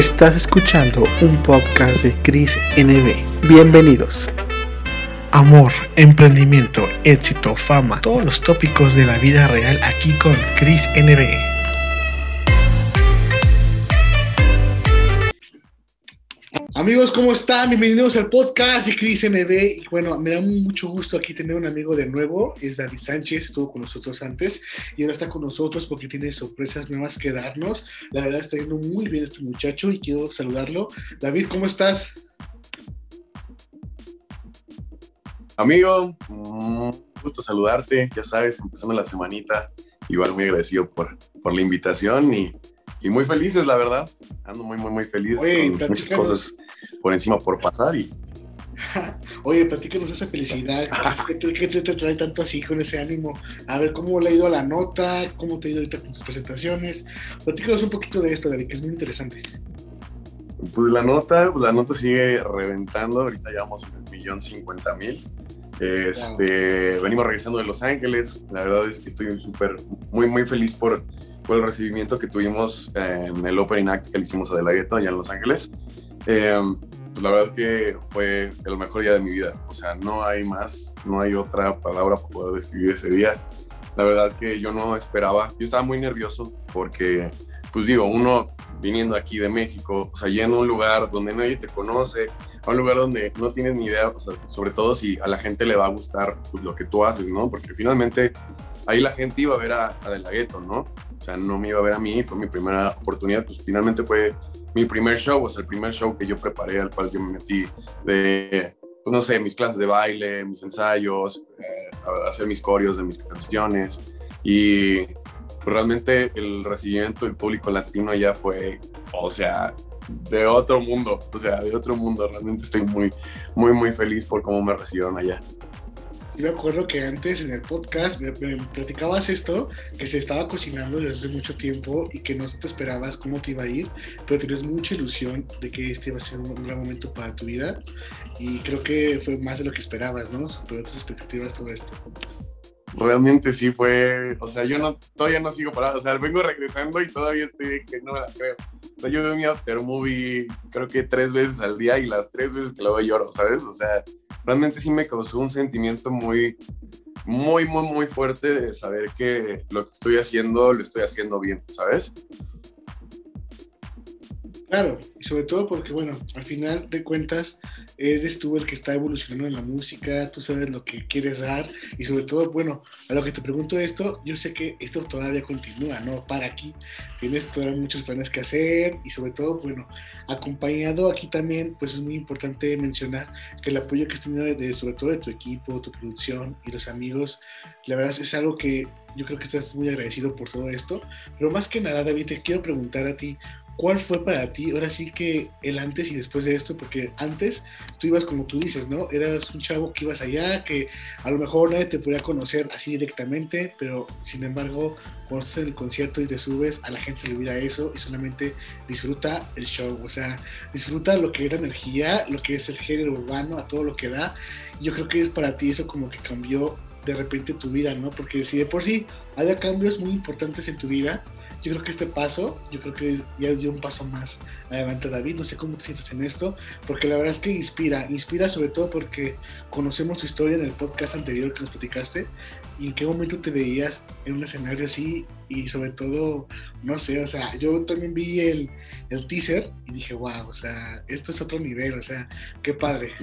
Estás escuchando un podcast de Chris NB. Bienvenidos. Amor, emprendimiento, éxito, fama, todos los tópicos de la vida real aquí con Chris NB. Amigos, ¿cómo están? Bienvenidos al podcast de Cris NB. Y bueno, me da mucho gusto aquí tener un amigo de nuevo. Es David Sánchez, estuvo con nosotros antes y ahora está con nosotros porque tiene sorpresas nuevas que darnos. La verdad está yendo muy bien este muchacho y quiero saludarlo. David, ¿cómo estás? Amigo, un gusto saludarte. Ya sabes, empezando la semanita. Igual muy agradecido por, por la invitación y y muy felices, la verdad. Ando muy, muy, muy feliz. con muchas cosas por encima por pasar y. Oye, platícanos esa felicidad. ¿Qué te, trae tanto así con ese ánimo? A ver, ¿cómo le ha ido a la nota? ¿Cómo te ha ido ahorita con tus presentaciones? Platícanos un poquito de esto, David, que es muy interesante. Pues la nota, pues la nota sigue reventando. Ahorita llevamos en el millón cincuenta mil. Este, Venimos regresando de Los Ángeles. La verdad es que estoy súper, muy, muy feliz por el recibimiento que tuvimos en el Opening Act que le hicimos a De La allá en Los Ángeles. Em, pues la verdad es que fue el mejor día de mi vida. O sea, no hay más, no hay otra palabra para poder describir ese día. La verdad que yo no esperaba, yo estaba muy nervioso porque, pues digo, uno viniendo aquí de México, o sea, yendo a un lugar donde nadie te conoce, a un lugar donde no tienes ni idea, o sea, sobre todo si a la gente le va a gustar pues, lo que tú haces, ¿no? Porque finalmente ahí la gente iba a ver a, a ¿no? O sea, no me iba a ver a mí, fue mi primera oportunidad, pues finalmente fue mi primer show, o sea, el primer show que yo preparé, al cual yo me metí de, pues no sé, mis clases de baile, mis ensayos, eh, hacer mis coreos de mis canciones y pues, realmente el recibimiento del público latino allá fue, o sea, de otro mundo, o sea, de otro mundo. Realmente estoy muy, muy, muy feliz por cómo me recibieron allá me acuerdo que antes en el podcast me, platicabas esto, que se estaba cocinando desde hace mucho tiempo y que no te esperabas cómo te iba a ir, pero tienes mucha ilusión de que este iba a ser un, gran momento para tu vida y creo que fue más de lo que esperabas, ¿no? Superó tus expectativas todo esto. Realmente sí fue, o sea, yo no, todavía no sigo parado, o sea, vengo regresando y todavía estoy que no me la creo. O sea, yo veo mi after movie creo que tres veces al día y las tres veces que lo veo lloro, ¿sabes? O sea, realmente sí me causó un sentimiento muy, muy, muy, muy fuerte de saber que lo que estoy haciendo lo estoy haciendo bien, ¿sabes? Claro, y sobre todo porque, bueno, al final de cuentas, eres tú el que está evolucionando en la música, tú sabes lo que quieres dar, y sobre todo, bueno, a lo que te pregunto esto, yo sé que esto todavía continúa, ¿no? Para aquí, tienes todavía muchos planes que hacer, y sobre todo, bueno, acompañado aquí también, pues es muy importante mencionar que el apoyo que has tenido, de, sobre todo de tu equipo, tu producción y los amigos, la verdad es algo que yo creo que estás muy agradecido por todo esto, pero más que nada, David, te quiero preguntar a ti, ¿cuál fue para ti ahora sí que el antes y después de esto? Porque antes tú ibas como tú dices, ¿no? Eras un chavo que ibas allá, que a lo mejor nadie te podía conocer así directamente, pero sin embargo, cuando estás en el concierto y te subes, a la gente se le olvida eso y solamente disfruta el show, o sea, disfruta lo que es la energía, lo que es el género urbano, a todo lo que da. Yo creo que es para ti eso como que cambió de repente tu vida, ¿no? Porque si de por sí había cambios muy importantes en tu vida, yo creo que este paso, yo creo que ya dio un paso más adelante David, no sé cómo te sientes en esto, porque la verdad es que inspira, inspira sobre todo porque conocemos tu historia en el podcast anterior que nos platicaste y en qué momento te veías en un escenario así y sobre todo, no sé, o sea, yo también vi el, el teaser y dije, wow, o sea, esto es otro nivel, o sea, qué padre.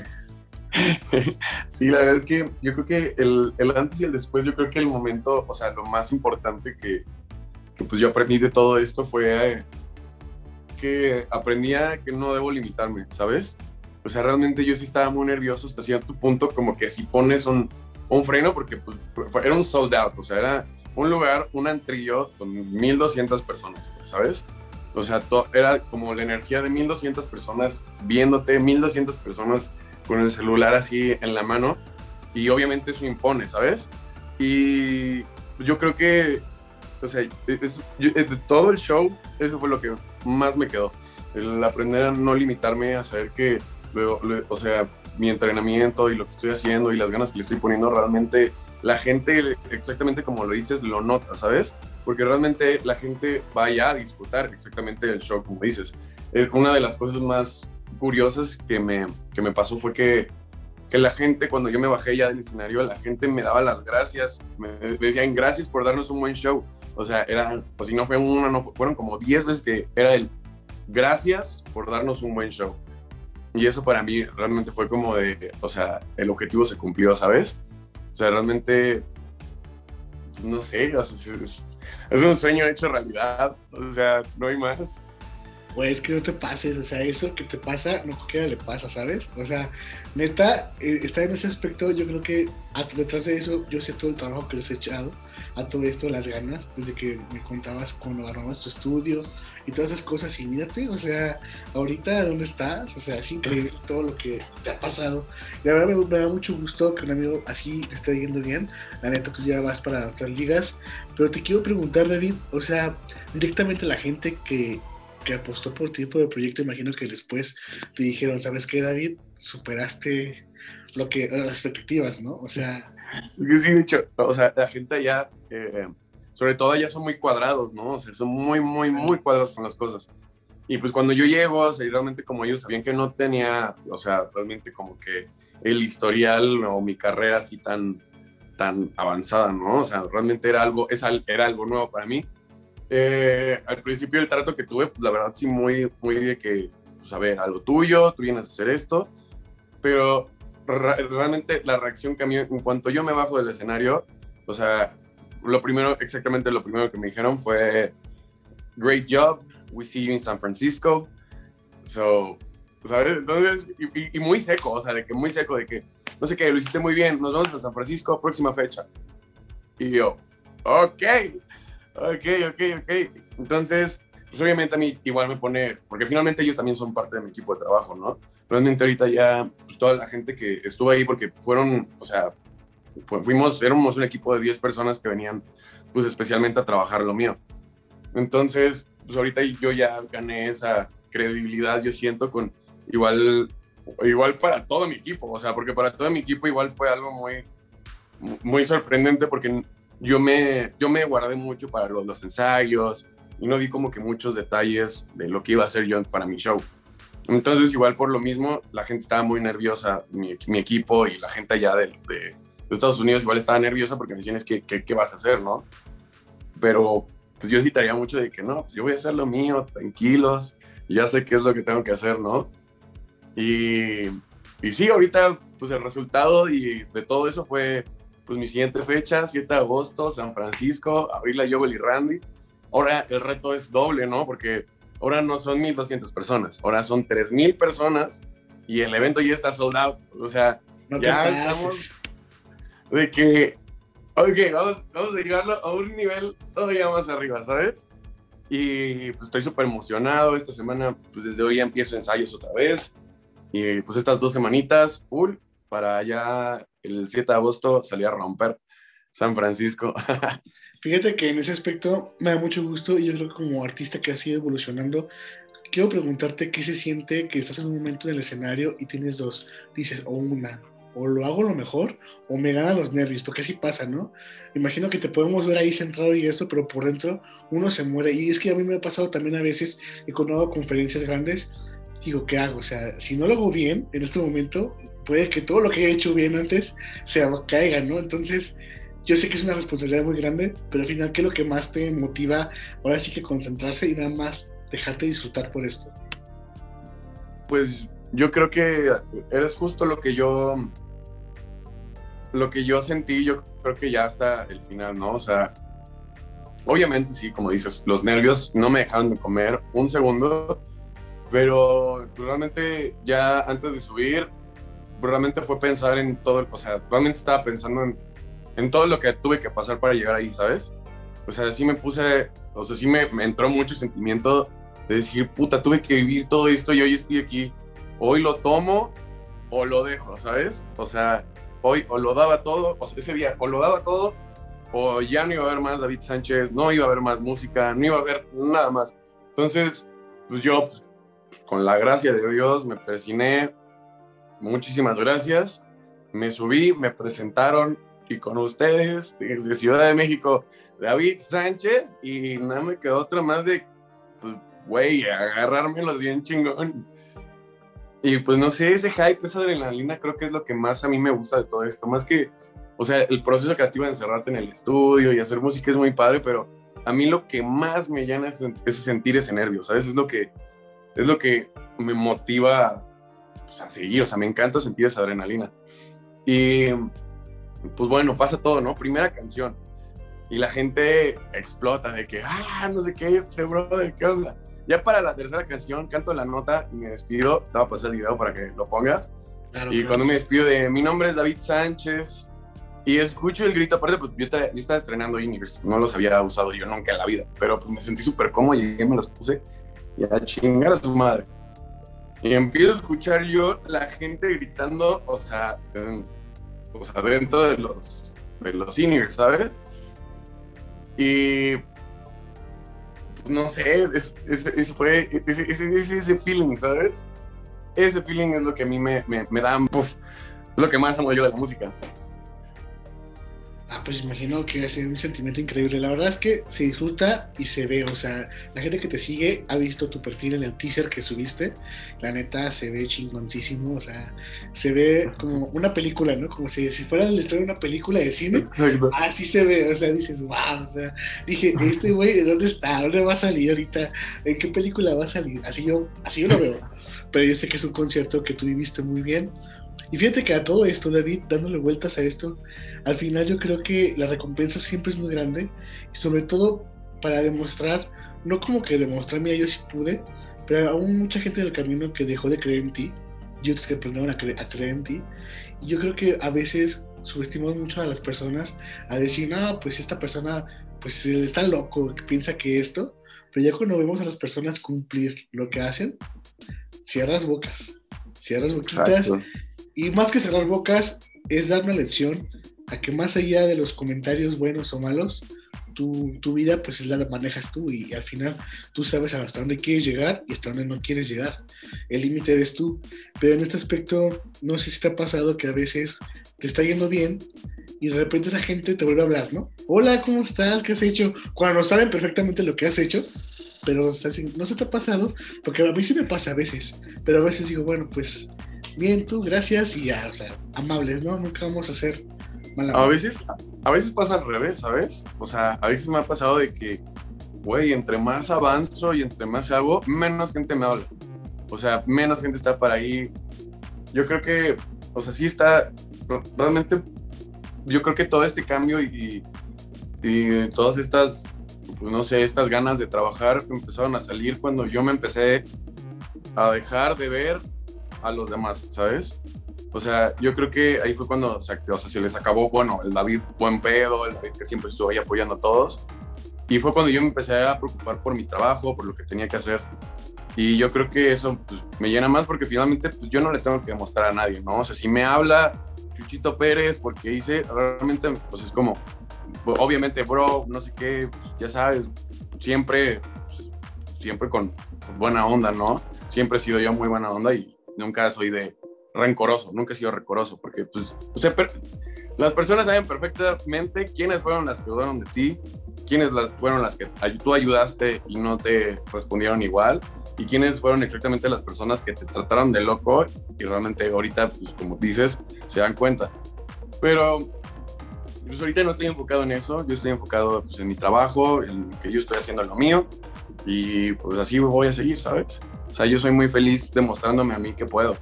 Sí, la verdad es que yo creo que el, el, antes y el después, yo creo que el momento, o sea, lo más importante que, que pues yo aprendí de todo esto fue eh, que aprendía que no debo limitarme, ¿sabes? O sea, realmente yo sí estaba muy nervioso hasta cierto punto, como que si pones un, un freno, porque pues, era un sold out, o sea, era un lugar, un antrillo con 1200 personas, ¿sabes? O sea, era como la energía de 1200 personas viéndote, 1200 personas con el celular así en la mano, y obviamente eso impone, ¿sabes? Y yo creo que o sea, de todo el show, eso fue lo que más me quedó. El aprender a no limitarme, a saber que, luego, o sea, mi entrenamiento y lo que estoy haciendo y las ganas que le estoy poniendo, realmente la gente, exactamente como lo dices, lo nota, ¿sabes? Porque realmente la gente va allá a disfrutar exactamente el show, como dices. eh, una de las cosas más curiosas que me, que me pasó fue que, que la gente, cuando yo me bajé ya del escenario, la gente me daba las gracias, me, decían gracias por darnos un buen show. O sea, era, pues si no fue una, no fueron como 10 veces que era el gracias por darnos un buen show. Y eso para mí realmente fue como de, o sea, el objetivo se cumplió, ¿sabes? O sea, realmente, no sé, es, es un sueño hecho realidad, o sea, no hay más pues que no te pases, o sea, eso que te pasa, no cualquiera le pasa, ¿sabes? O sea, neta, eh, está en ese aspecto, yo creo que detrás de eso, yo sé todo el trabajo que les he echado, a todo esto, las ganas, desde que me contabas cuando armabas tu estudio y todas esas cosas, y mírate, o sea, ahorita, ¿dónde estás? O sea, es increíble todo lo que te ha pasado. Y la verdad me, da mucho gusto que un amigo así le esté yendo bien, la neta, tú ya vas para otras ligas, pero te quiero preguntar, David, o sea, directamente la gente que que apostó por ti por el proyecto, imagino que después te dijeron, ¿sabes qué, David? Superaste lo que, las expectativas, ¿no? O sea... Sí, de hecho, o sea, la gente ya, eh, sobre todo ya son muy cuadrados, ¿no? O sea, son muy, muy, muy cuadrados con las cosas. Y pues cuando yo llego, o sea, realmente como ellos sabían que no tenía, o sea, realmente como que el historial o mi carrera así tan, tan avanzada, ¿no? O sea, realmente era algo, era algo nuevo para mí eh, al principio el trato que tuve, pues la verdad sí muy, muy de que, pues a ver, algo tuyo, tú vienes a hacer esto, pero realmente la reacción que a mí, en cuanto yo me bajo del escenario, o sea, lo primero, exactamente lo primero que me dijeron fue, great job, we see you in San Francisco, so, ¿sabes? Entonces, y, y muy seco, o sea, de que muy seco, de que, no sé qué, lo hiciste muy bien, nos vemos en San Francisco, próxima fecha. Y yo, ok, Ok, ok, ok. Entonces, pues obviamente a mí igual me pone, porque finalmente ellos también son parte de mi equipo de trabajo, ¿no? Realmente ahorita ya pues, toda la gente que estuvo ahí, porque fueron, o sea, fuimos, éramos un equipo de 10 personas que venían, pues especialmente a trabajar lo mío. Entonces, pues ahorita yo ya gané esa credibilidad, yo siento, con igual, igual para todo mi equipo, o sea, porque para todo mi equipo igual fue algo muy, muy sorprendente porque yo me, yo me guardé mucho para los, los, ensayos y no di como que muchos detalles de lo que iba a hacer yo para mi show. Entonces, igual por lo mismo, la gente estaba muy nerviosa, mi, mi equipo y la gente allá de, de, Estados Unidos igual estaba nerviosa porque me decían, es que, ¿qué vas a hacer, no? Pero pues yo citaría mucho de que no, pues yo voy a hacer lo mío, tranquilos, ya sé qué es lo que tengo que hacer, ¿no? Y, y sí, ahorita pues el resultado y de todo eso fue pues mi siguiente fecha, 7 de agosto, San Francisco, Abril Jovel y Randy. Ahora el reto es doble, ¿no? Porque ahora no son 1.200 personas, ahora son 3.000 personas y el evento ya está sold out. O sea, ya estamos de que, ok, vamos, vamos a llevarlo a un nivel todavía más arriba, ¿sabes? Y pues estoy súper emocionado. Esta semana, pues desde hoy ya empiezo ensayos otra vez. Y pues estas dos semanitas, full, para ya el 7 de agosto salía a romper San Francisco. Fíjate que en ese aspecto me da mucho gusto y yo creo que como artista que ha ido evolucionando, quiero preguntarte qué se siente que estás en un momento en el escenario y tienes dos, dices, o una, o lo hago lo mejor, o me ganan los nervios, porque así pasa, ¿no? Imagino que te podemos ver ahí centrado y eso, pero por dentro uno se muere. Y es que a mí me ha pasado también a veces, he cuando hago conferencias grandes, digo, ¿qué hago? O sea, si no lo hago bien en este momento, puede que todo lo que he hecho bien antes se caiga, ¿no? Entonces, yo sé que es una responsabilidad muy grande, pero al final, ¿qué es lo que más te motiva ahora sí que concentrarse y nada más dejarte disfrutar por esto? Pues yo creo que eres justo lo que yo lo que yo sentí, yo creo que ya hasta el final, ¿no? O sea, obviamente sí, como dices, los nervios no me dejaron de comer un segundo, pero realmente ya antes de subir realmente fue pensar en todo, o sea, realmente estaba pensando en, en todo lo que tuve que pasar para llegar ahí, ¿sabes? O sea, sí me puse, o sea, sí me, me entró mucho sentimiento de decir, puta, tuve que vivir todo esto y hoy estoy aquí. Hoy lo tomo o lo dejo, ¿sabes? O sea, hoy o lo daba todo, o sea, ese día o lo daba todo o ya no iba a haber más David Sánchez, no iba a haber más música, no iba a haber nada más. Entonces, pues yo, pues, con la gracia de Dios, me persiné, muchísimas gracias. Me subí, me presentaron y con ustedes desde Ciudad de México, David Sánchez, y nada me quedó otra más de, pues, güey, agarrármelos bien chingón. Y pues no sé, ese hype, esa adrenalina, creo que es lo que más a mí me gusta de todo esto. Más que, o sea, el proceso creativo de encerrarte en el estudio y hacer música es muy padre, pero a mí lo que más me llena es, sentir ese nervio, ¿sabes? Es lo que, es lo que me motiva a seguir, o sea, me encanta sentir esa adrenalina. Y pues bueno, pasa todo, ¿no? Primera canción. Y la gente explota de que, ah, no sé qué, este brother, ¿qué onda? Ya para la tercera canción canto la nota y me despido. Te voy a pasar el video para que lo pongas. y cuando me despido de mi nombre es David Sánchez y escucho el grito, aparte, pues yo, estaba estrenando Universe, no los había usado yo nunca en la vida, pero pues me sentí súper cómodo y me los puse y a chingar a su madre. Y empiezo a escuchar yo la gente gritando, o sea, o sea dentro de los, de los ¿sabes? Y no sé, es, fue ese, ese, ese, feeling, ¿sabes? Ese feeling es lo que a mí me, me, me da, es lo que más amo yo de la música. Pues imagino que es un sentimiento increíble. La verdad es que se disfruta y se ve. O sea, la gente que te sigue ha visto tu perfil en el teaser que subiste. La neta se ve chingoncísimo. O sea, se ve como una película, ¿no? Como si, si fuera el estreno de una película de cine. Así se ve. O sea, dices, wow. O sea, dije, este güey, ¿dónde está? ¿Dónde va a salir ahorita? ¿En qué película va a salir? Así yo, así yo lo veo. Pero yo sé que es un concierto que tú viviste muy bien y fíjate que a todo esto, David, dándole vueltas a esto, al final yo creo que la recompensa siempre es muy grande, y sobre todo para demostrar, no como que demostrar, mira, yo sí pude, pero aún mucha gente del camino que dejó de creer en ti, y otros que aprendieron a, a creer en ti, y yo creo que a veces subestimamos mucho a las personas a decir, no, pues esta persona, pues está loco, piensa que esto, pero ya cuando vemos a las personas cumplir lo que hacen, cierras bocas, cierras boquitas y más que cerrar bocas, es dar una lección a que más allá de los comentarios buenos o malos, tu, tu vida pues es la manejas tú y, al final tú sabes hasta dónde quieres llegar y hasta dónde no quieres llegar. El límite eres tú. Pero en este aspecto, no sé si te ha pasado que a veces te está yendo bien y de repente esa gente te vuelve a hablar, ¿no? Hola, ¿cómo estás? ¿Qué has hecho? Cuando saben perfectamente lo que has hecho, pero no se te ha pasado, porque a mí sí me pasa a veces, pero a veces digo, bueno, pues bien, tú, gracias y ya, o sea, amables, ¿no? Nunca vamos a hacer mala. A veces, a veces pasa al revés, ¿sabes? O sea, a veces me ha pasado de que, güey, entre más avanzo y entre más hago, menos gente me habla. O sea, menos gente está para ahí. Yo creo que, o sea, sí está, realmente, yo creo que todo este cambio y, y todas estas, pues no sé, estas ganas de trabajar empezaron a salir cuando yo me empecé a dejar de ver a los demás, ¿sabes? O sea, yo creo que ahí fue cuando, o sea, se les acabó, bueno, el David buen pedo, el David que siempre estuvo ahí apoyando a todos. Y fue cuando yo me empecé a preocupar por mi trabajo, por lo que tenía que hacer. Y yo creo que eso pues, me llena más porque finalmente pues, yo no le tengo que demostrar a nadie, ¿no? O sea, si me habla Chuchito Pérez porque hice, realmente, pues es como, obviamente, bro, no sé qué, pues, ya sabes, siempre, pues, siempre con buena onda, ¿no? Siempre he sido yo muy buena onda y nunca soy de rencoroso, nunca he sido rencoroso, porque pues, o las personas saben perfectamente quiénes fueron las que dudaron de ti, quiénes las, fueron las que tú ayudaste y no te respondieron igual, y quiénes fueron exactamente las personas que te trataron de loco y realmente ahorita, pues como dices, se dan cuenta. Pero pues ahorita no estoy enfocado en eso, yo estoy enfocado pues, en mi trabajo, en que yo estoy haciendo lo mío, y pues así voy a seguir, ¿sabes? O sea, yo soy muy feliz demostrándome a mí que puedo.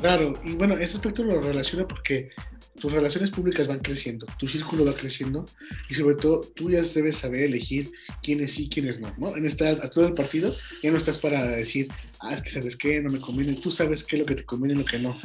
Claro, y bueno, ese aspecto lo relaciona porque tus relaciones públicas van creciendo, tu círculo va creciendo y sobre todo tú ya debes saber elegir quiénes sí, quiénes no, ¿no? En esta altura del partido ya no estás para decir, ah, es que sabes qué, no me conviene, tú sabes qué es lo que te conviene y lo que no.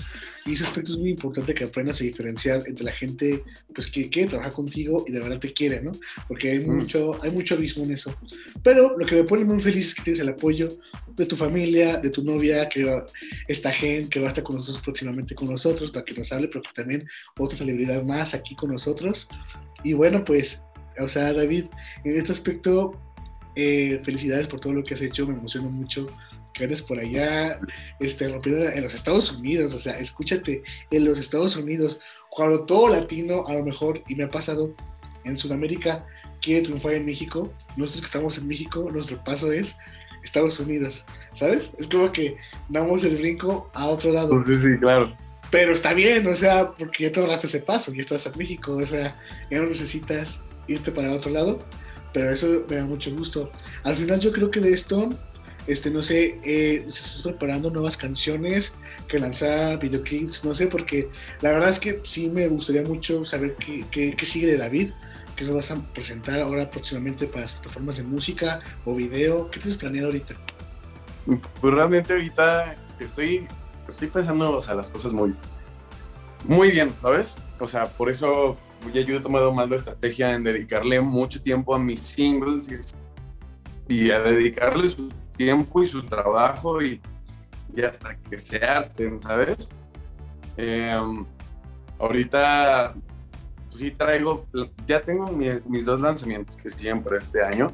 Y ese aspecto es muy importante que aprendas a diferenciar entre la gente pues que quiere trabajar contigo y de verdad te quiere, ¿no? Porque hay, mm. mucho, hay mucho abismo en eso. Pero lo que me pone muy feliz es que tienes el apoyo de tu familia, de tu novia, que esta gente que va a estar con nosotros próximamente con nosotros para que nos hable, pero que también otra celebridad más aquí con nosotros. Y bueno, pues, o sea, David, en este aspecto, eh, felicidades por todo lo que has hecho, me emociono mucho que eres por allá, este, rompiendo en los Estados Unidos, o sea, escúchate, en los Estados Unidos, cuando todo latino, a lo mejor, y me ha pasado en Sudamérica, quiere triunfar en México, nosotros que estamos en México, nuestro paso es Estados Unidos, ¿sabes? Es como que damos el brinco a otro lado. Sí, sí, claro. Pero está bien, o sea, porque ya te ahorraste ese paso, ya estás en México, o sea, ya no necesitas irte para otro lado, pero eso me da mucho gusto. Al final yo creo que de esto, este, no sé, eh, estás preparando nuevas canciones que lanzar, videoclips, no sé, porque la verdad es que sí me gustaría mucho saber qué, qué, qué sigue de David, qué nos vas a presentar ahora próximamente para las plataformas de música o video, ¿qué tienes planeado ahorita? Pues realmente ahorita estoy estoy pensando, o sea, las cosas muy, muy bien, ¿sabes? O sea, por eso ya yo he tomado más la estrategia en dedicarle mucho tiempo a mis singles y, a dedicarle su tiempo y su trabajo y, y hasta que se arten, ¿sabes? Em, ahorita pues sí traigo, ya tengo mis dos lanzamientos que siempre este año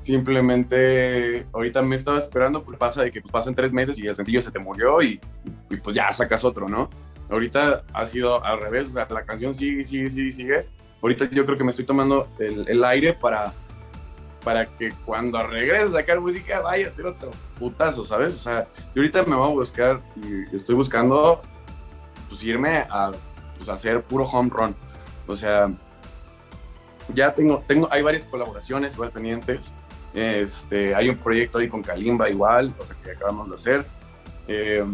Simplemente ahorita me estaba esperando, pues pasa de que pues, pasan tres meses y el sencillo se te murió y, y, pues ya sacas otro, ¿no? Ahorita ha sido al revés, o sea, la canción sigue, sigue, sigue, sigue. Ahorita yo creo que me estoy tomando el, el aire para, para que cuando regrese a sacar música vaya a ser otro putazo, ¿sabes? O sea, yo ahorita me voy a buscar y estoy buscando pues irme a pues, hacer puro home run. O sea, ya tengo, tengo, hay varias colaboraciones igual pendientes. Este, hay un proyecto ahí con Kalimba igual, o sea, que acabamos de hacer. Eh,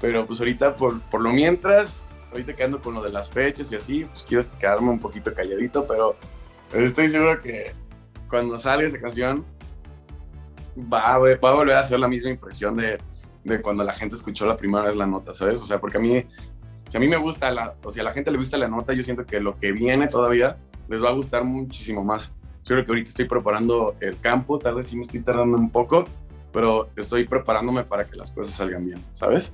pero pues ahorita, por, por lo mientras, ahorita quedando con lo de las fechas y así, pues quiero quedarme un poquito calladito, pero estoy seguro que cuando salga esa canción va a, va a volver a ser la misma impresión de, de, cuando la gente escuchó la primera vez la nota, ¿sabes? O sea, porque a mí, si a mí me gusta, la, o si a la gente le gusta la nota, yo siento que lo que viene todavía les va a gustar muchísimo más. Yo creo que ahorita estoy preparando el campo, tal vez sí me estoy tardando un poco, pero estoy preparándome para que las cosas salgan bien, ¿sabes?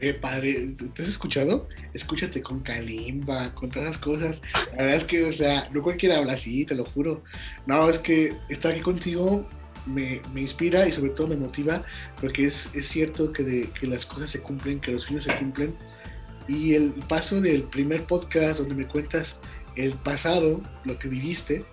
Eh, padre, ¿te has escuchado? Escúchate con Kalimba, con todas las cosas. La verdad es que, o sea, no cualquiera habla así, te lo juro. No, es que estar aquí contigo me, me inspira y sobre todo me motiva, porque es, es cierto que, de, que las cosas se cumplen, que los sueños se cumplen. Y el paso del primer podcast donde me cuentas el pasado, lo que viviste,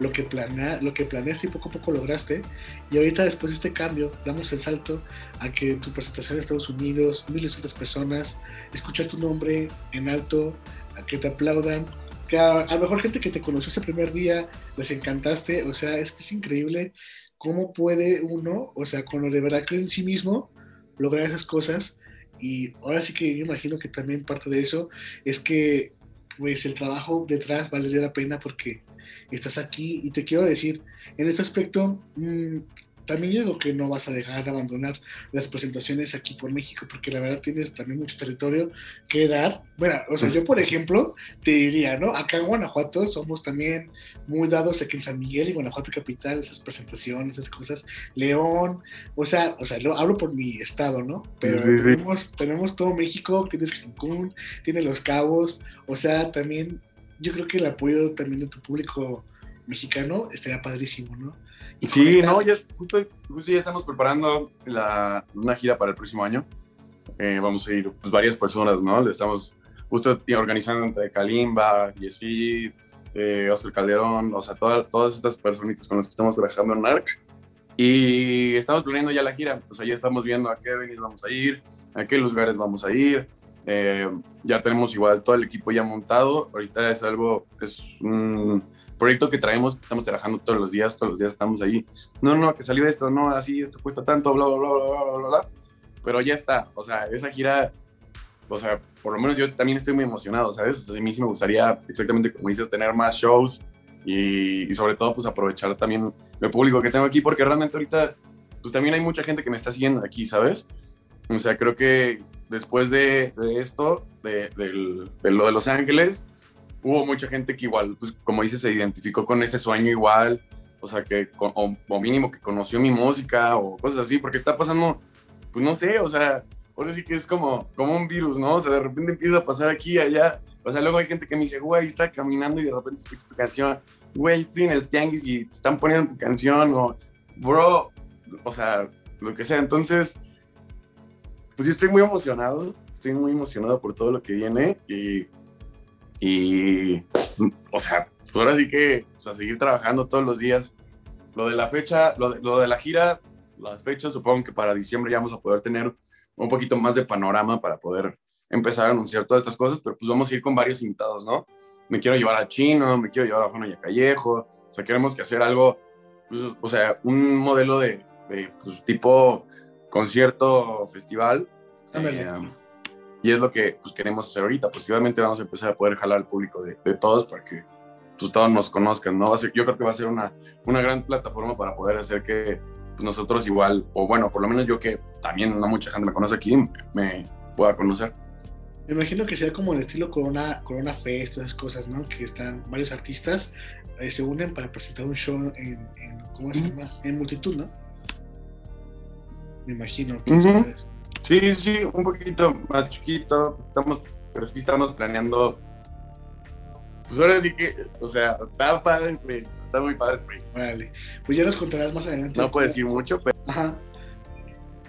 lo que, planea, lo que planeaste y poco a poco lograste. Y ahorita después de este cambio, damos el salto a que tu presentación en Estados Unidos, miles de otras personas, escuchar tu nombre en alto, a que te aplaudan, que a, a lo mejor gente que te conoció ese primer día, les encantaste, o sea, es que es increíble cómo puede uno, o sea, con lo de verdad cree en sí mismo, lograr esas cosas. Y ahora sí que yo imagino que también parte de eso es que pues el trabajo detrás valdría la pena porque estás aquí y te quiero decir, en este aspecto, mmm, también yo digo que no vas a dejar de abandonar las presentaciones aquí por México, porque la verdad tienes también mucho territorio que dar. Bueno, o sea, yo por ejemplo te diría, ¿no? Acá en Guanajuato somos también muy dados aquí en San Miguel y Guanajuato Capital, esas presentaciones, esas cosas. León, o sea, o sea, lo, hablo por mi estado, ¿no? Pero sí, sí. Tenemos, tenemos todo México, tienes Cancún, tienes Los Cabos, o sea, también yo creo que el apoyo también de tu público mexicano estaría padrísimo, ¿no? Y sí, conectar. no, ya, justo, justo, ya estamos preparando la, una gira para el próximo año. Eh, vamos a ir pues, varias personas, ¿no? Le estamos justo organizando entre Kalimba, Yesid, eh, Oscar Calderón, o sea, toda, todas estas personitas con las que estamos trabajando en ARC. Y estamos planeando ya la gira, o sea, ya estamos viendo a qué venir vamos a ir, a qué lugares vamos a ir. Eh, ya tenemos igual todo el equipo ya montado. Ahorita es algo, es un proyecto que traemos, estamos trabajando todos los días, todos los días estamos ahí. No, no, que salió esto, no, así, esto cuesta tanto, bla, bla, bla, bla, bla, bla. Pero ya está, o sea, esa gira, o sea, por lo menos yo también estoy muy emocionado, ¿sabes? O sea, a mí sí me gustaría, exactamente como dices, tener más shows y, y sobre todo, pues aprovechar también el público que tengo aquí, porque realmente ahorita, pues también hay mucha gente que me está siguiendo aquí, ¿sabes? O sea, creo que después de, de esto, de, de, de, lo de Los Ángeles, hubo mucha gente que igual, pues, como dices, se identificó con ese sueño igual, o sea, que, o, o, mínimo que conoció mi música o cosas así, porque está pasando, pues no sé, o sea, ahora sí que es como, como un virus, ¿no? O sea, de repente empieza a pasar aquí y allá, o sea, luego hay gente que me dice, güey, está caminando y de repente escucha tu canción, güey, estoy en el tianguis y te están poniendo tu canción, o, bro, o sea, lo que sea, entonces, pues yo estoy muy emocionado, estoy muy emocionado por todo lo que viene y y, o sea, pues ahora sí que, o sea, seguir trabajando todos los días, lo de la fecha, lo de, lo de la gira, las fechas, supongo que para diciembre ya vamos a poder tener un poquito más de panorama para poder empezar a anunciar todas estas cosas, pero pues vamos a ir con varios invitados, ¿no? Me quiero llevar a Chino, me quiero llevar a Juan Callejo, o sea, queremos que hacer algo, pues, o sea, un modelo de, de pues, tipo concierto, festival. Eh, y es lo que pues, queremos hacer ahorita. Pues obviamente vamos a empezar a poder jalar al público de, de todos para que pues, todos nos conozcan, ¿no? Va a ser, yo creo que va a ser una, una gran plataforma para poder hacer que pues, nosotros igual, o bueno, por lo menos yo que también no mucha gente me conoce aquí, me pueda conocer. Me imagino que sea como el estilo Corona, Corona Fest, todas esas cosas, ¿no? Que están varios artistas, eh, se unen para presentar un show en, en ¿cómo se llama? En multitud, ¿no? Me imagino. Sí, sí, un poquito más chiquito. Estamos, pero sí estamos planeando. Pues ahora sí que, o sea, está padre Está muy padre Vale. Pues ya nos contarás más adelante. No puedo decir mucho, pero. Ajá.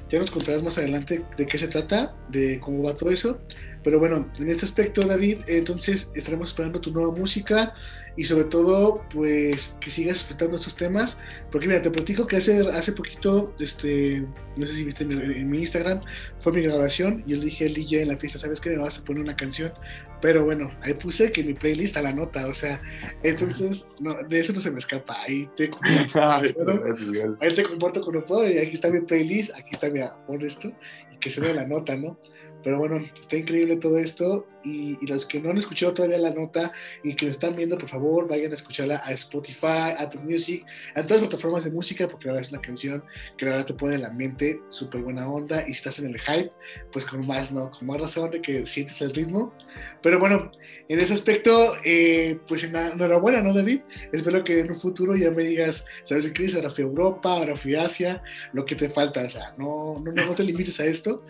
Ya nos contarás más adelante de qué se trata, de cómo va todo eso. Pero bueno, en este aspecto, David, entonces estaremos esperando tu nueva música y sobre todo, pues que sigas explotando estos temas. Porque mira, te platico que hace, hace poquito, este, no sé si viste en mi, Instagram, fue mi grabación y yo le dije al DJ en la fiesta, ¿sabes qué? Me vas a poner una canción. Pero bueno, ahí puse que mi playlist a la nota, o sea, entonces, no, de eso no se me escapa. Ahí te comporto, ahí te comporto como puedo y aquí está mi playlist, aquí está, mira, pon esto y que se vea la nota, ¿no? Pero bueno, está increíble todo esto y, los que no han escuchado todavía la nota y que lo están viendo, por favor, vayan a escucharla a Spotify, Apple Music, a todas las plataformas de música, porque la verdad es una canción que la verdad te pone en la mente súper buena onda y si estás en el hype, pues con más, ¿no? Con más razón de que sientes el ritmo. Pero bueno, en ese aspecto, eh, pues enhorabuena, ¿no, David? Espero que en un futuro ya me digas, ¿sabes qué? Ahora fui a Europa, ahora fui a Asia, lo que te falta, o sea, no, no, no te limites a esto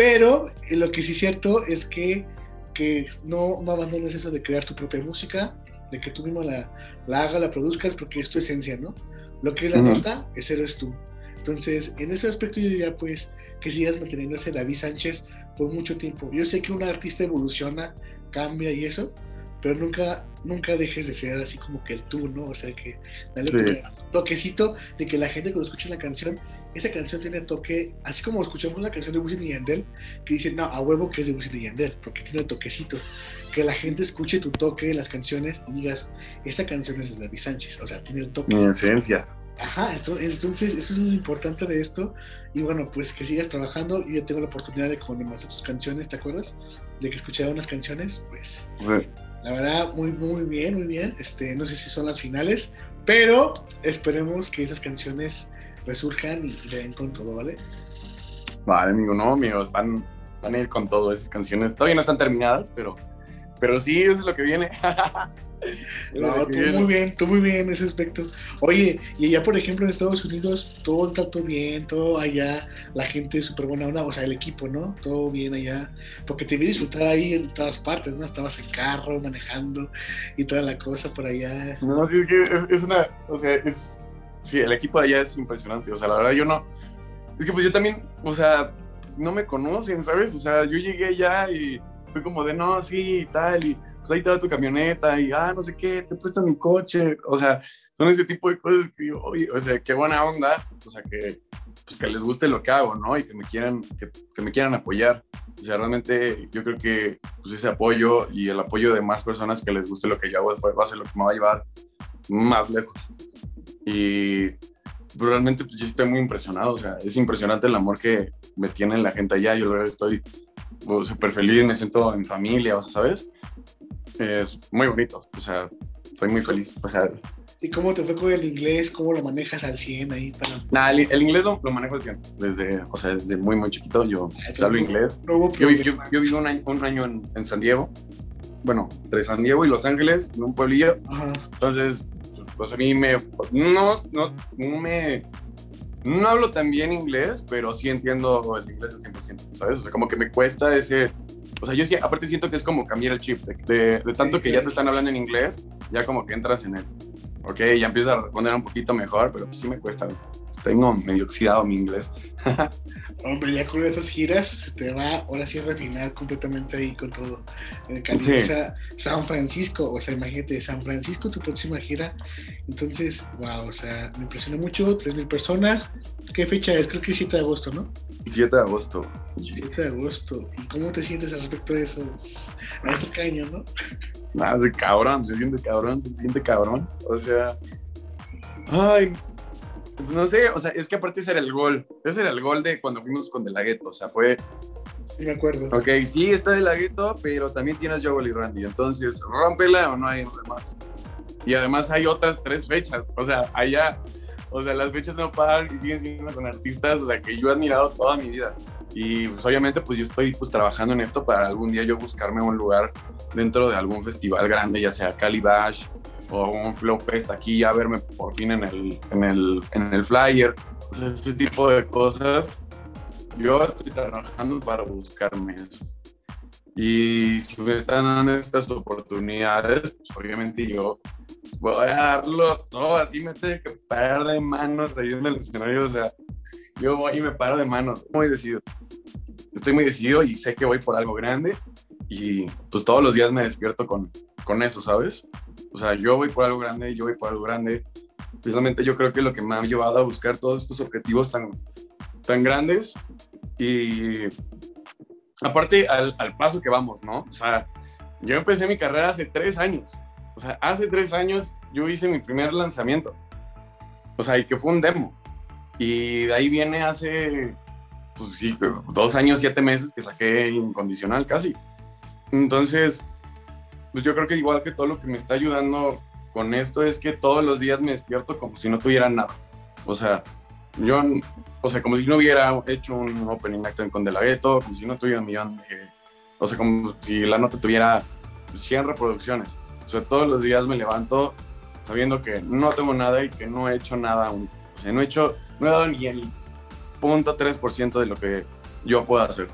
pero eh, lo que sí es cierto es que, que no, no abandones eso de crear tu propia música, de que tú mismo la, la hagas, la produzcas, porque es tu esencia, ¿no? Lo que es la nota, ese eres tú. Entonces, en ese aspecto yo diría, pues, que sigas manteniendo ese David Sánchez por mucho tiempo. Yo sé que un artista evoluciona, cambia y eso, pero nunca, nunca dejes de ser así como que el tú, ¿no? O sea, que dale tu toquecito de que la gente cuando escuche la canción esa canción tiene toque, así como escuchamos la canción de Wisin y Yandel, que dicen, no, a huevo que es de Wisin y Yandel, porque tiene toquecito. Que la gente escuche tu toque las canciones y digas, esta canción es de David Sánchez, o sea, tiene el toque. Mi esencia. Ajá, entonces, eso es muy importante de esto. Y bueno, pues que sigas trabajando. Yo ya tengo la oportunidad de conocer tus canciones, ¿te acuerdas? De que escuchaba unas canciones, pues. La verdad, muy, muy bien, muy bien. Este, no sé si son las finales, pero esperemos que esas canciones resurjan y le den con todo, ¿vale? Vale, amigo, no, amigos, van, van a ir con todo esas canciones. Todavía no están terminadas, pero, pero sí, eso es lo que viene. no, tú muy bien, tú muy bien en ese aspecto. Oye, y allá, por ejemplo, en Estados Unidos, todo está todo bien, todo allá, la gente súper buena onda, o sea, el equipo, ¿no? Todo bien allá, porque te vi disfrutar ahí en todas partes, ¿no? Estabas en carro, manejando y toda la cosa por allá. No, sí, es que es una, o sea, es Sí, el equipo de allá es impresionante. O sea, la verdad yo no. Es que pues yo también, o sea, pues, no me conocen, ¿sabes? O sea, yo llegué allá y fue como de no, sí, y tal, y pues ahí te da tu camioneta, y ah, no sé qué, te puesto mi coche. O sea, son ese tipo de cosas que yo, oye, o sea, qué buena onda. O sea, que, pues, que les guste lo que hago, ¿no? Y que me quieran, que, que me quieran apoyar. O sea, realmente yo creo que pues, ese apoyo y el apoyo de más personas que les guste lo que yo hago va a ser lo que me va a llevar más lejos. Y pues, realmente pues, yo estoy muy impresionado, o sea, es impresionante el amor que me tiene la gente allá, yo verdad estoy pues, súper feliz, me siento en familia, o sea, ¿sabes? Es muy bonito, o sea, estoy muy feliz, o sea... ¿Y cómo te fue con el inglés? ¿Cómo lo manejas al 100 ahí? Para... Nah, el, inglés lo, manejo al 100, desde, o sea, desde muy, muy chiquito yo ah, hablo inglés. yo, yo, vivo un año, un año en, en, San Diego, bueno, entre San Diego y Los Ángeles, en un pueblillo, Ajá. entonces pues a mí me, no, no, me, no hablo tan bien inglés, pero sí entiendo el inglés al 100%, ¿sabes? O sea, como que me cuesta ese, o sea, yo sí, aparte siento que es como cambiar el chip, de, de, tanto que ya te están hablando en inglés, ya como que entras en él, ok, ya empiezas a responder un poquito mejor, pero sí me cuesta tengo medio oxidado mi inglés. Hombre, ya con esas giras se te va ahora sí a refinar completamente ahí con todo. En o sea, San Francisco, o sea, imagínate, San Francisco, tu próxima gira. Entonces, wow, o sea, me impresionó mucho, 3.000 personas. ¿Qué fecha es? Creo que es 7 de agosto, ¿no? 7 de agosto. 7 de agosto. ¿Y cómo te sientes al respecto de eso? A el caño, ¿no? Nada, se cabrón, se siente cabrón, se siente cabrón. O sea, ay, no sé, o sea, es que aparte ese era el gol. Ese era el gol de cuando fuimos con De La. O sea, fue. Sí, me acuerdo. Ok, sí está De La pero también tienes Joel y Randy. Entonces, rómpela o no hay demás. Y además hay otras tres fechas. O sea, allá. O sea, las fechas no paran y siguen siendo con artistas, o sea, que yo he admirado toda mi vida. Y pues, obviamente, pues yo estoy pues trabajando en esto para algún día yo buscarme un lugar dentro de algún festival grande, ya sea Calibash o un Flow Fest aquí, ya verme por fin en el, en el, en el flyer, sea, ese tipo de cosas. Yo estoy trabajando para buscarme eso. Y si me están dando estas oportunidades, pues obviamente yo voy a darlo todo, así me tengo que parar de manos ahí en el escenario, o sea, yo voy y me paro de manos, muy decidido. Estoy muy decidido y sé que voy por algo grande y pues todos los días me despierto con, con eso, ¿sabes? O sea, yo voy por algo grande, yo voy por algo grande. Precisamente yo creo que lo que me ha llevado a buscar todos estos objetivos tan, tan grandes y aparte al, al paso que vamos, ¿no? O sea, yo empecé mi carrera hace tres años. O sea, hace tres años yo hice mi primer lanzamiento. O sea, y que fue un demo. Y de ahí viene hace, pues sí, dos años, siete meses que saqué incondicional casi. Entonces, pues yo creo que igual que todo lo que me está ayudando con esto es que todos los días me despierto como si no tuviera nada. O sea, yo, o sea, como si no hubiera hecho un opening act con De La Ghetto, como si no tuviera un millón de, o sea, como si la nota tuviera 100 reproducciones. O sea, todos los días me levanto sabiendo que no tengo nada y que no he hecho nada O sea, no he hecho, no he dado ni el punto 3% de lo que yo puedo hacer.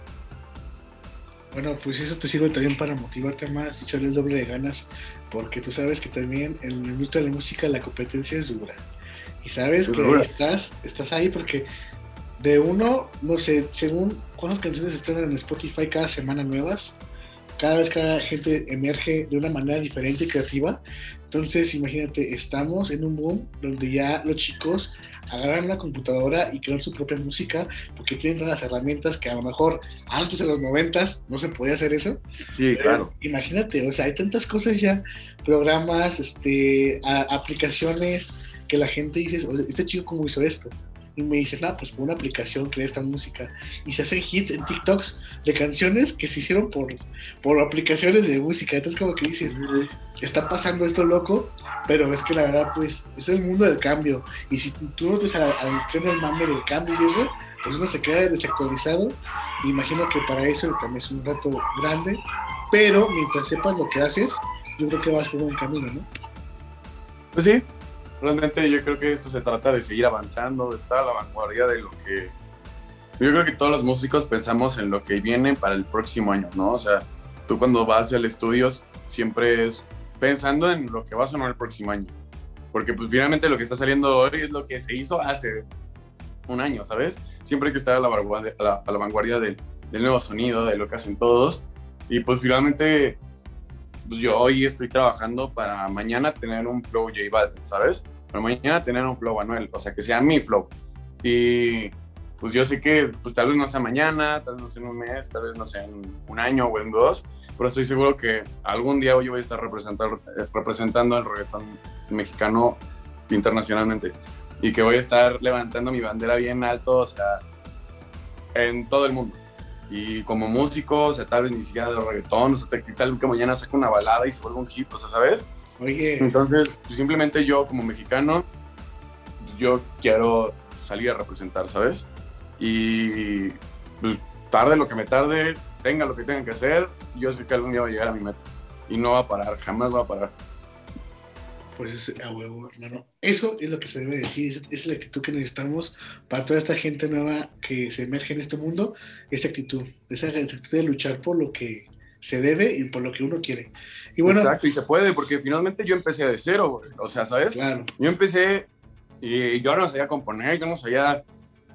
Bueno, pues eso te sirve también para motivarte más y echarle el doble de ganas, porque tú sabes que también en la industria de la música la competencia es dura. Y sabes que estás, estás ahí porque de uno, no sé, según cuántas canciones están en Spotify cada semana nuevas, cada vez cada gente emerge de una manera diferente y creativa. Entonces, imagínate, estamos en un boom donde ya los chicos agarran una computadora y crean su propia música porque tienen todas las herramientas que a lo mejor antes de los noventas no se podía hacer eso. Sí, claro. Imagínate, o sea, hay tantas cosas ya, programas, este, aplicaciones que la gente dice, este chico cómo hizo esto y me dicen, ah, pues por una aplicación creé esta música. Y se hacen hits en TikToks de canciones que se hicieron por, por aplicaciones de música. Entonces como que dices, está pasando esto loco, pero es que la verdad, pues, es el mundo del cambio. Y si tú no te al, tren del mame del cambio y eso, pues uno se queda desactualizado. Imagino que para eso también es un reto grande, pero mientras sepas lo que haces, yo creo que vas por un camino, ¿no? Pues sí, realmente yo creo que esto se trata de seguir avanzando, de estar a la vanguardia de lo que... Yo creo que todos los músicos pensamos en lo que viene para el próximo año, ¿no? O sea, tú cuando vas al estudio siempre es pensando en lo que va a sonar el próximo año. Porque pues finalmente lo que está saliendo hoy es lo que se hizo hace un año, ¿sabes? Siempre hay que estar a la vanguardia, a la, vanguardia del, nuevo sonido, de lo que hacen todos. Y pues finalmente pues yo hoy estoy trabajando para mañana tener un flow J Balvin, ¿sabes? Para mañana tener un flow Anuel, o sea, que sea mi flow. Y pues yo sé que pues tal vez no sea mañana, tal vez no sea en un mes, tal vez no sea en un año o en dos, pero estoy seguro que algún día yo voy a estar representando, representando el reggaetón mexicano internacionalmente y que voy a estar levantando mi bandera bien alto, o sea, en todo el mundo. Y como músico, o sea, tal vez ni siquiera de reggaetón, o sea, tal que mañana saca una balada y se vuelve un hit, o sea, ¿sabes? Oye. Entonces, pues, simplemente yo como mexicano, yo quiero salir a representar, ¿sabes? Y pues, tarde lo que me tarde, tenga lo que tenga que hacer, yo sé que algún día va a llegar a mi meta. Y no va a parar, jamás va a parar. Pues es a huevo, hermano. Eso es lo que se debe decir, es, es, la actitud que necesitamos para toda esta gente nueva que se emerge en este mundo, esa actitud, esa actitud de luchar por lo que se debe y por lo que uno quiere. Y bueno, Exacto, y se puede, porque finalmente yo empecé de cero, o sea, ¿sabes? Claro. Yo empecé Y yo no sabía componer, yo no sabía,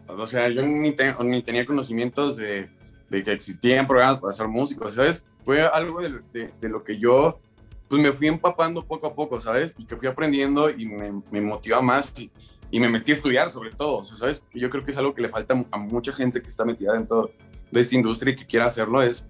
o sea, yo ni, ni tenía conocimientos de, de, que existían programas para ser músicos, ¿sabes? Fue algo de, de, lo que yo, pues me fui empapando poco a poco, ¿sabes? Y que fui aprendiendo y me, me motiva más y, y, me metí a estudiar sobre todo, ¿sabes? Yo creo que es algo que le falta a mucha gente que está metida dentro de esta industria y que quiera hacerlo, es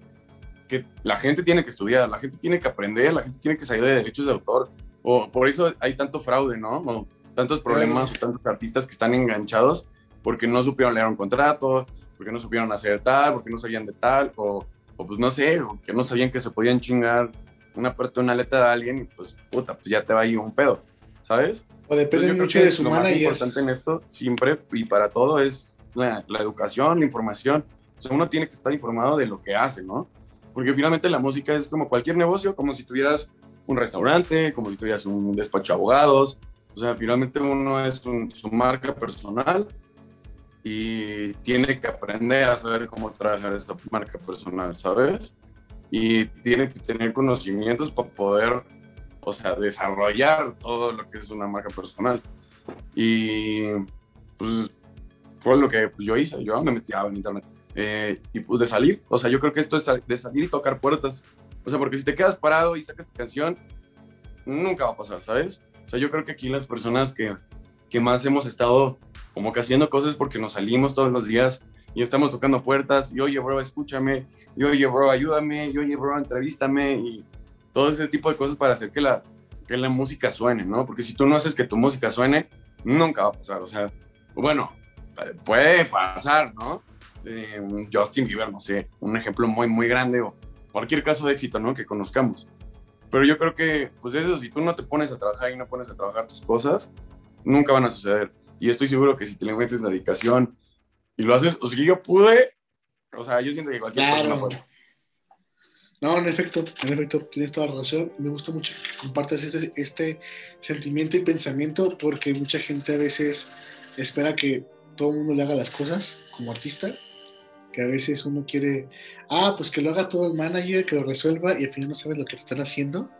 que la gente tiene que estudiar, la gente tiene que aprender, la gente tiene que saber de derechos de autor, o por eso hay tanto fraude, ¿no? tantos problemas o tantos artistas que están enganchados porque no supieron leer un contrato, porque no supieron hacer tal, porque no sabían de tal, o, o pues no sé, o que no sabían que se podían chingar una parte de una letra de alguien y pues puta, pues ya te va a ir un pedo, ¿sabes? O depende mucho de su lo manager. Lo más importante en esto siempre y para todo es la, la, educación, la información. O sea, uno tiene que estar informado de lo que hace, ¿no? Porque finalmente la música es como cualquier negocio, como si tuvieras un restaurante, como si tuvieras un despacho de abogados, o sea, finalmente uno es su marca personal y tiene que aprender a saber cómo trabajar esta marca personal, ¿sabes? Y tiene que tener conocimientos para poder, o sea, desarrollar todo lo que es una marca personal. Y pues fue lo que pues, yo hice, yo me metí en internet. Eh, y pues de salir, o sea, yo creo que esto es de salir y tocar puertas. O sea, porque si te quedas parado y sacas tu canción, nunca va a pasar, ¿sabes? O sea, yo creo que aquí las personas que, que más hemos estado como que haciendo cosas porque nos salimos todos los días y estamos tocando puertas y oye, bro, escúchame, y oye, bro, ayúdame, y oye, bro, entrevístame y todo ese tipo de cosas para hacer que la, que la música suene, ¿no? Porque si tú no haces que tu música suene, nunca va a pasar. O sea, bueno, puede pasar, ¿no? Eh, Justin Bieber, no sé, un ejemplo muy, muy grande o cualquier caso de éxito, ¿no? Que conozcamos. Pero yo creo que, pues eso, si tú no te pones a trabajar y no pones a trabajar tus cosas, nunca van a suceder. Y estoy seguro que si te le metes dedicación y lo haces, o sea, yo pude, o sea, yo siento que cualquier claro. persona puede. No, en efecto, en efecto, tienes toda la razón. Me gusta mucho que compartas este, este sentimiento y pensamiento porque mucha gente a veces espera que todo el mundo le haga las cosas como artista que a veces uno quiere, ah, pues que lo haga todo el manager, que lo resuelva y al final no sabes lo que te están haciendo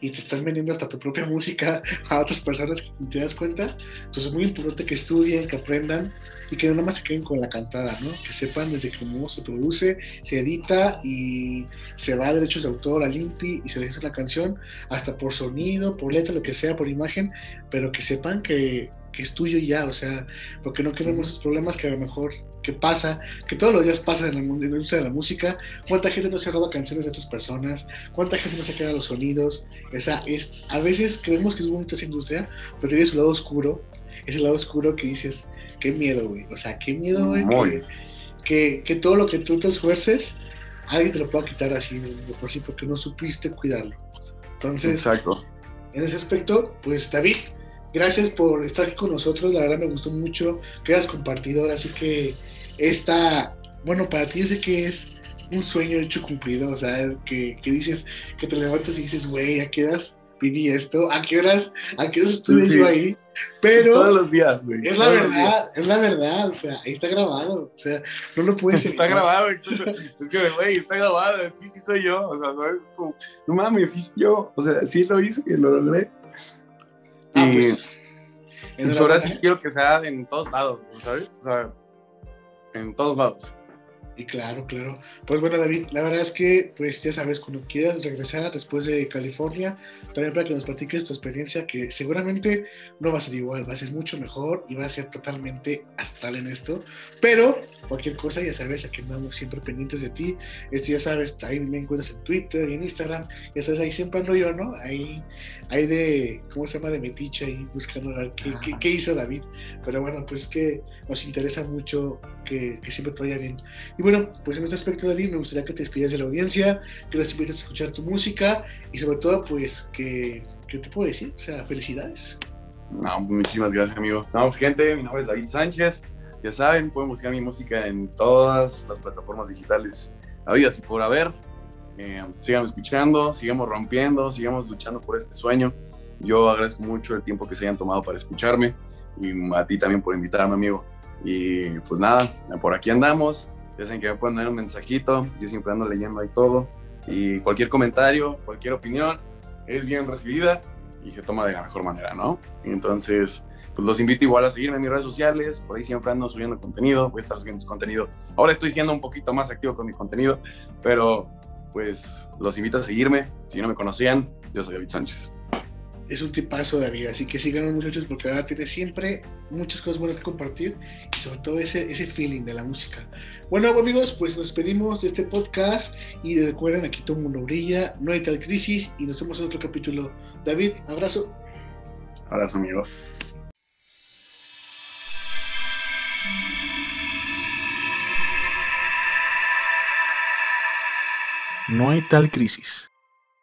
y te están vendiendo hasta tu propia música a otras personas que te das cuenta. Entonces es muy importante que estudien, que aprendan y que no nada más se queden con la cantada, ¿no? Que sepan desde cómo se produce, se edita y se va a derechos de autor al INPI y se registra la canción, hasta por sonido, por letra, lo que sea, por imagen, pero que sepan que, que es tuyo ya, o sea, porque no queremos esos problemas que a lo mejor que pasa, que todos los días pasa en la industria de la música, cuánta gente no se roba canciones de otras personas, cuánta gente no se queda los sonidos, o sea, es, a veces creemos que es bonito esa industria, pero tiene su lado oscuro, ese lado oscuro que dices, qué miedo, güey, o sea, qué miedo, güey, que, que, que, todo lo que tú te esfuerces, alguien te lo pueda quitar así, por sí, porque no supiste cuidarlo. Entonces, Exacto. en ese aspecto, pues David, gracias por estar aquí con nosotros. La verdad me gustó mucho que hayas compartido. Ahora sí que esta, bueno, para ti yo sé que es un sueño hecho cumplido. O sea, que, que dices, que te levantas y dices, güey, ¿a qué horas viví esto? ¿A qué horas, a qué horas estuve sí, sí. yo ahí? Pero todos los días, güey. Es la verdad, es la verdad. O sea, ahí está grabado. O sea, no lo puedes Está grabado. Es que, güey, está grabado. Sí, sí soy yo. O sea, no es como, no mames, sí yo. O sea, sí lo hice, lo logré. Ah, y pues, pues ahora sí quiero que sea en todos lados, ¿sabes? O sea, en todos lados. Y claro, claro. Pues bueno, David, la verdad es que, pues ya sabes, cuando quieras regresar después de California, también para que nos platiques tu experiencia, que seguramente no va a ser igual, va a ser mucho mejor y va a ser totalmente astral en esto. Pero cualquier cosa, ya sabes, aquí andamos siempre pendientes de ti. Este, ya sabes, ahí me encuentras en Twitter y en Instagram. Ya sabes, ahí siempre ando yo, ¿no? Ahí, ahí de, ¿cómo se llama? De metiche, ahí buscando a ver qué, qué, qué, hizo David. Pero bueno, pues es que nos interesa mucho que, que siempre te vaya bien. Y bueno, pues en este aspecto, David, me gustaría que te despidas de la audiencia, que los invites a escuchar tu música y sobre todo, pues, que, ¿qué te puedo decir? O sea, felicidades. No, muchísimas gracias, amigo. No, pues, gente, mi nombre es David Sánchez. Ya saben, pueden buscar mi música en todas las plataformas digitales habidas y por haber. Eh, sigan escuchando, sigamos rompiendo, sigamos luchando por este sueño. Yo agradezco mucho el tiempo que se hayan tomado para escucharme y a ti también por invitarme, amigo. Y pues nada, por aquí andamos. Ya saben que me pueden dar un mensajito, yo siempre ando leyendo ahí todo. Y cualquier comentario, cualquier opinión es bien recibida y se toma de la mejor manera, ¿no? Entonces, pues los invito igual a seguirme en mis redes sociales, por ahí siempre ando subiendo contenido, voy a estar subiendo contenido. Ahora estoy siendo un poquito más activo con mi contenido, pero pues los invito a seguirme. Si no me conocían, yo soy David Sánchez. Es un tipazo, David, así que síganos muchachos porque ahora tiene siempre muchas cosas buenas que compartir y sobre todo ese, ese feeling de la música. Bueno amigos, pues nos despedimos de este podcast y recuerden, aquí todo mundo brilla, no hay tal crisis y nos vemos en otro capítulo. David, abrazo. Abrazo amigo. No hay tal crisis.